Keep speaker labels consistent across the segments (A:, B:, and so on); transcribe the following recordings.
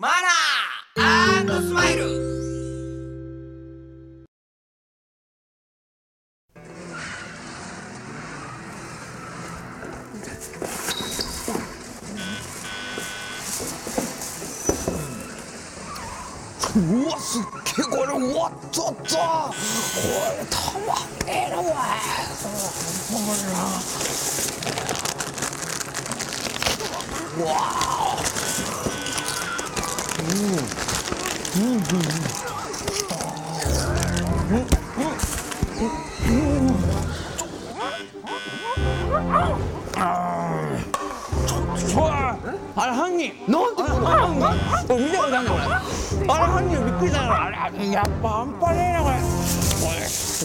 A: マナースマイル。
B: うわすっげえこれうわっとっと。これたまんねえなおいうわ。うんうんあれ犯人なんでこの犯人見たことあるんだこれあれ犯人びっくりしたよあれやっぱ半端ねえなこれこれち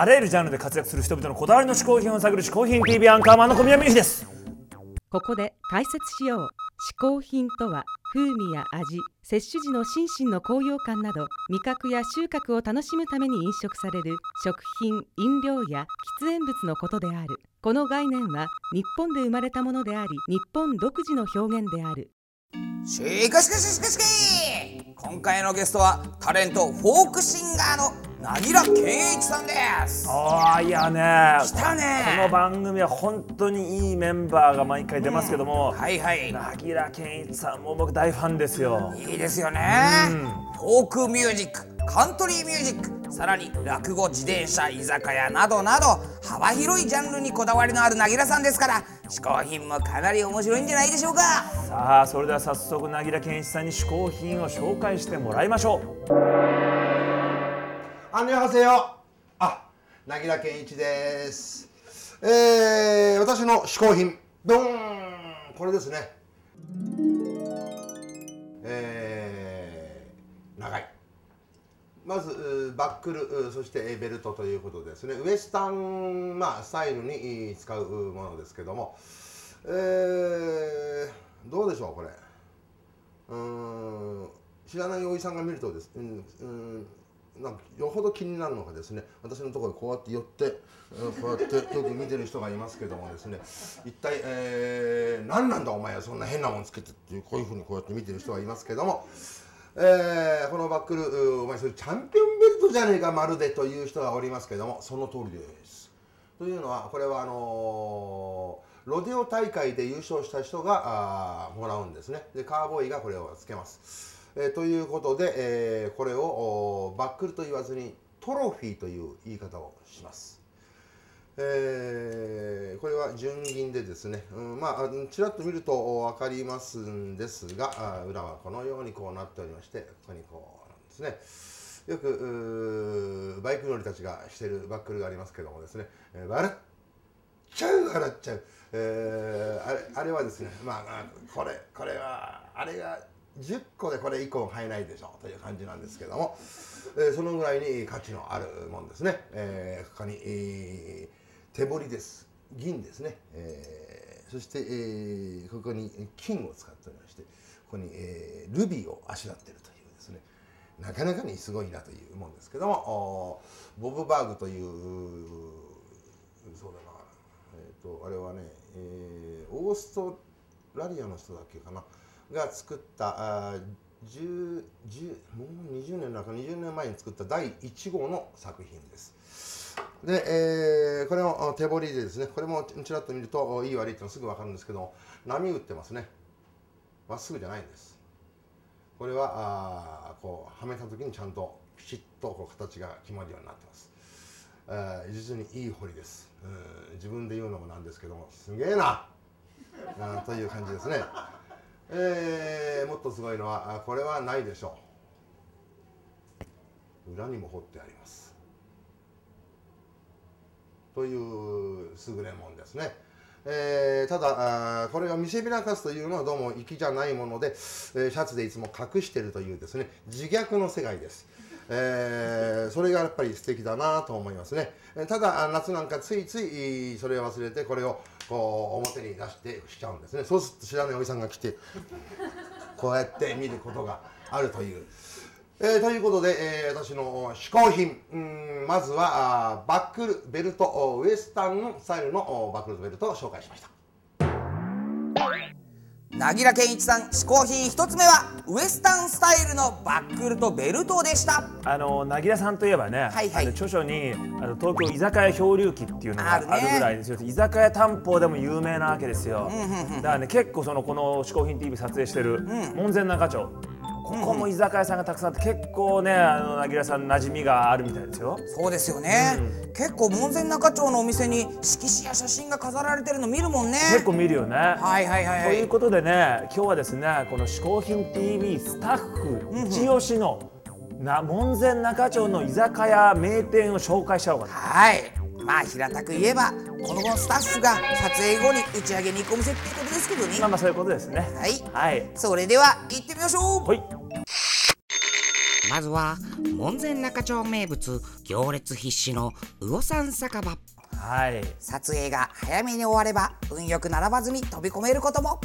C: あらゆるジャンルで活躍する人々のこだわりの嗜好品を探る嗜好品 TV アンカーマンの小宮美です。
D: ここで解説しよう嗜好品とは風味や味摂取時の心身の高揚感など味覚や収穫を楽しむために飲食される食品飲料や喫煙物のことである。この概念は日本で生まれたものであり日本独自の表現である。
A: しかしかししかしかし今回のゲストはタレントフォークシンガーのなぎら健一さんです。
C: ああいやね。
A: 来たね。
C: この番組は本当にいいメンバーが毎回出ますけども、
A: はいはい。
C: なぎら健壱さんも僕大ファンですよ。
A: いいですよね。フォークミュージックカントリーミュージックさらに落語自転車居酒屋などなど幅広いジャンルにこだわりのあるなぎらさんですから嗜好品もかなり面白いんじゃないでしょうか。
C: さあそれでは早速なぎら健壱さんに嗜好品を紹介してもらいましょう
E: あんにょはせよ。あ、なぎら健一です。えー、私の嗜好品、ドーンこれですね。えー、長い。まずバックルそしてベルトということですねウエスタン、まあ、スタイルに使うものですけども、えー、どうでしょうこれうん知らないおじさんが見るとです、うんうん、なんかよほど気になるのがですね私のところにこうやって寄ってこうやってよく見てる人がいますけどもですね一体、えー、何なんだお前はそんな変なもんつけてっていうこういうふうにこうやって見てる人がいますけども、えーこのバックルお前それチャンピオンベルトじゃねえかまるでという人がおりますけどもその通りです。というのはこれはあのーロデオ大会で優勝した人があもらうんですねでカーボーイがこれをつけます。えーということで、えーこれをバックルと言わずにトロフィーという言い方をします。えーこれは純銀でですね、うん、まあちらっと見ると分かりますんですが裏はこのようにこうなっておりましてここにこうなんですね。よくバイク乗りたちがしてるバックルがありますけどもですね、えー笑っちゃう笑っちゃう、えーあれあれはですねまあこれこれはあれが10個でこれ1個買えないでしょうという感じなんですけども、えーそのぐらいに価値のあるもんですね、えーここに、えー手彫りです。銀ですね、えーそして、えーここに金を使っておりましてここに、えールビーをあしらってるというですね。なかなかにすごいなというもんですけどもボブバーグというそうだな。えっ、とあれはね、えーオーストラリアの人だっけかな。が作ったあ10 10もう20年なんか20年前に作った第1号の作品です。で、えーこれも手彫りでですねこれもちらっと見るといい悪いってのすぐ分かるんですけど波打ってますね。まっすぐじゃないんです。これはあこうはめた時にちゃんとピシッとこう形が決まるようになってます。えー実にいい彫りです、うん、自分で言うのもなんですけどもすげえな、という感じですね、えーもっとすごいのはこれはないでしょう裏にも彫ってありますという優れもんですね。えーただこれが見せびらかすというのはどうも粋じゃないもので、えーシャツでいつも隠してるというですね自虐の世界です。えーそれがやっぱり素敵だなと思いますね。ただ夏なんかついついそれを忘れてこれをこう表に出してしちゃうんですね。そうすると知らないおじさんが来てこうやって見ることがあるという。えーということで、えー私の嗜好品うんまずはバックルベルトウエスタンスタイルのバックルベルトを紹介しました
A: なぎら健一さん嗜好品一つ目はウエスタンスタイルのバックルとベルトでした。
C: あのなぎらさんといえばね、
A: はいはい。
C: あの著書にあの東京居酒屋漂流記っていうのがあ
A: あ
C: るぐらいですよ。居酒屋担保でも有名なわけですよ、だからね結構そのこの「嗜好品 TV」撮影してる門前仲町、ここも居酒屋さんがたくさんあって結構ねあのなぎらさん馴染みがあるみたいですよ。
A: そうですよね、結構門前仲町のお店に色紙や写真が飾られてるの見るもんね。
C: 結構見るよね、
A: はいはいはいはい。
C: ということでね今日はですねこの「嗜好品 TV」スタッフ一押しの、な門前仲町の居酒屋名店を紹介しちゃおうかな
A: はい。まあ平たく言えばこのスタッフが撮影後に打ち上げに行くお店っていうことですけどね。
C: まあまあそういうことですね。
A: はい。
C: はい。
A: それでは行ってみましょう。
C: ほい
F: まずは門前仲町名物行列必至の魚山酒場。
C: はい。
A: 撮影が早めに終われば運よく並ばずに飛び込めることも。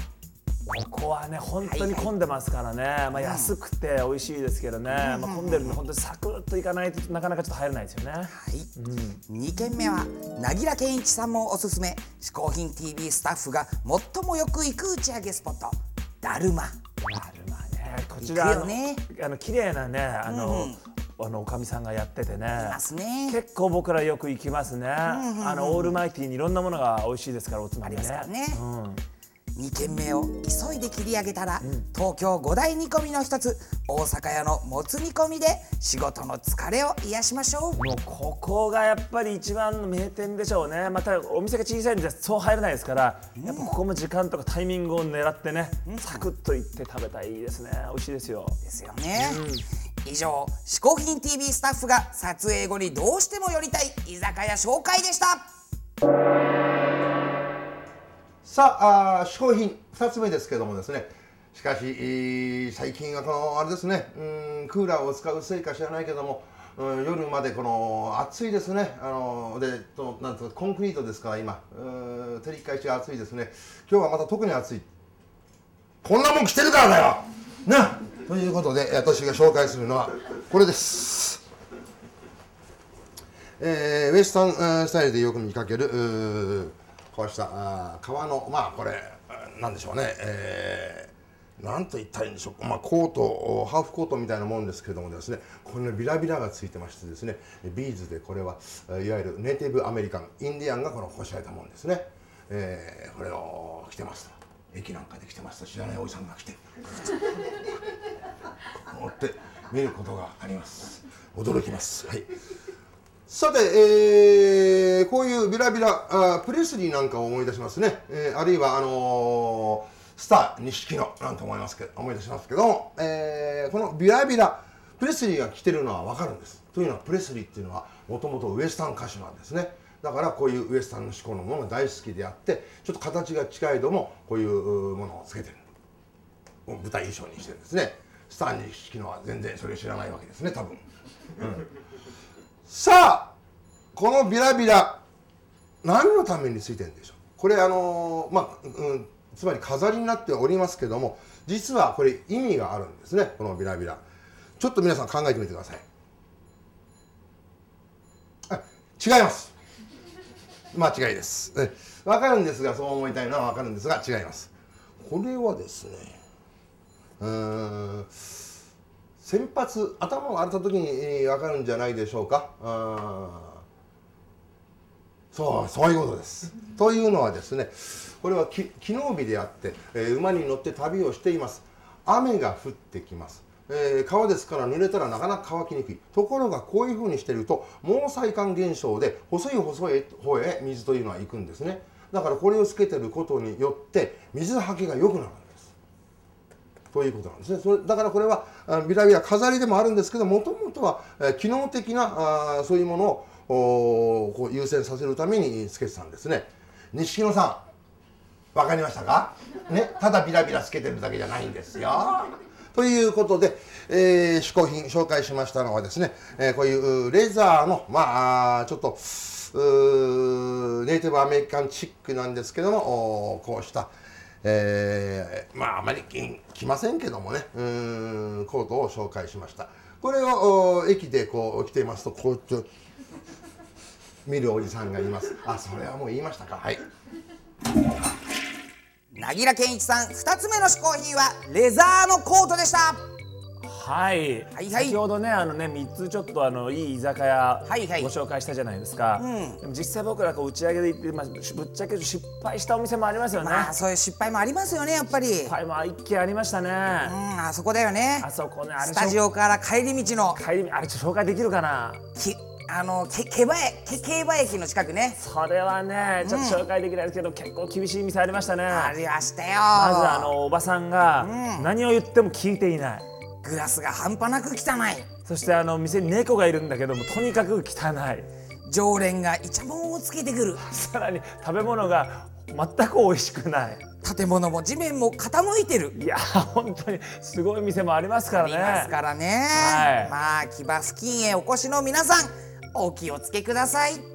C: ここはね本当に混んでますからね、まあ、安くて美味しいですけどね、まあ、混んでるんで本当にサクッといかないとなかなかちょっと入れないですよね。
A: はい、2軒目はなぎら健一さんもおすすめ。嗜好品 TV スタッフが最もよく行く打ち上げスポット。だるま
C: こちら
A: ね
C: あの綺麗なねあの、あのおかみさんがやっててね。
A: ね。
C: 結構僕らよく行きますね、あのオールマイティーにいろんなものが美味しいですからおつまみね。
A: ありますからね。
C: うん
A: 2軒目を急いで切り上げたら、東京五大煮込みの一つ大阪屋のもつ煮込みで仕事の疲れを癒しましょう。
C: もうここがやっぱり一番の名店でしょうね。またお店が小さいんでそう入れないですから、やっぱここも時間とかタイミングを狙ってね、サクッといって食べたいですね。美味しいですよ。
A: ですよね、以上「嗜好品 TV」スタッフが撮影後にどうしても寄りたい居酒屋紹介でした
E: さああー嗜好品2つ目ですけどもですね。しかし、最近はこのあれですね。うんクーラーを使うせいか知らないけども、うん、夜までこの暑いですね。あのでとなんとコンクリートですから今。照り返し暑いですね。今日はまた特に暑い。こんなもん着てるからだよ。なということで私が紹介するのはこれです。えーウエスタン、スタイルでよく見かけるこうしたあ革のまあこれなんでしょうね、えーなんと言ったらいいんでしょう、まあ、コートハーフコートみたいなもんですけれどもですねこれねビラビラがついてましてですねビーズでこれはいわゆるネイティブアメリカンインディアンがこのこしらえたもんですね、えーこれを着てますと。駅なんかで着てますと知らないおじさんが来て。持って見ることがあります。驚きます。はい。さて、えーこういうビラビラあプレスリーなんかを思い出しますね、えーあるいはあのースター錦野なんて思いますけど思い出しますけども、えーこのビラビラプレスリーが着てるのは分かるんです。というのはプレスリーっていうのはもともとウエスタン歌手なんですね。だからこういうウエスタンの志向のものが大好きであってちょっと形が近いどもこういうものをつけてる。舞台衣装にしてるんですね。スター錦野は全然それを知らないわけですね多分。うん。さあこのビラビラ何のためについてるんでしょう？これあのまあ、うん、つまり飾りになっておりますけども実はこれ意味があるんですねこのビラビラ。ちょっと皆さん考えてみてください。違います。間違いです。え分かるんですがそう思いたいのは分かるんですが違います。これはですねうん。先発頭が荒れた時にえー分かるんじゃないでしょうか？あー。そうそういうことです。というのはですねこれはき機能日であって、えー馬に乗って旅をしています。雨が降ってきます。えー川ですから濡れたらなかなか乾きにくい。ところがこういうふうにしてると毛細管現象で細い細い方へ水というのは行くんですね。だからこれをつけてることによって水はけが良くなるということなんですね。それだからこれはあビラビラ飾りでもあるんですけどもともとは、えー機能的なあそういうものをおこう優先させるためにつけてたんですね。錦野さんわかりましたか？ねただビラビラつけてるだけじゃないんですよ。ということで、えー、嗜好品紹介しましたのはですね、えーこういうレザーのまあちょっとうネイティブアメリカンチックなんですけどもおこうした、えーまああまりき来ませんけどもねうーんコートを紹介しました。これをお駅でこう来ていますとこうやって見るおじさんがいます。あそれはもう言いましたか。はい。
A: なぎら健一さん2つ目の嗜好品はレザーのコートでした。
C: はい、
A: はいはい。
C: 先ほどねあのね3つちょっとあのいい居酒屋ご紹介したじゃないですか、でも実際僕らこう打ち上げで行って、まあ、ぶっちゃけ失敗したお店もありますよね、
A: まあそういう失敗もありますよねやっぱり。
C: 失敗も一軒ありましたね、
A: うんあそこだよね。
C: あそこねあれ
A: スタジオから帰り道の。
C: 帰りあれちょっと紹介できるかな？
A: きあのけけばえけ競馬駅の近くね。
C: それはねちょっと紹介できないですけど、結構厳しい店ありましたね。
A: ありましたよ。
C: まずあのおばさんが何を言っても聞いていない、
A: グラスが半端なく汚い。
C: そしてあの店に猫がいるんだけどもとにかく汚い。
A: 常連がイチャモンをつけてくる。
C: さらに食べ物が全く美味しくない。
A: 建物も地面も傾いてる。
C: いや本当にすごい店もありますからね。
A: ありますからね、
C: はい。
A: まあ木場付近へお越しの皆さんお気をつけください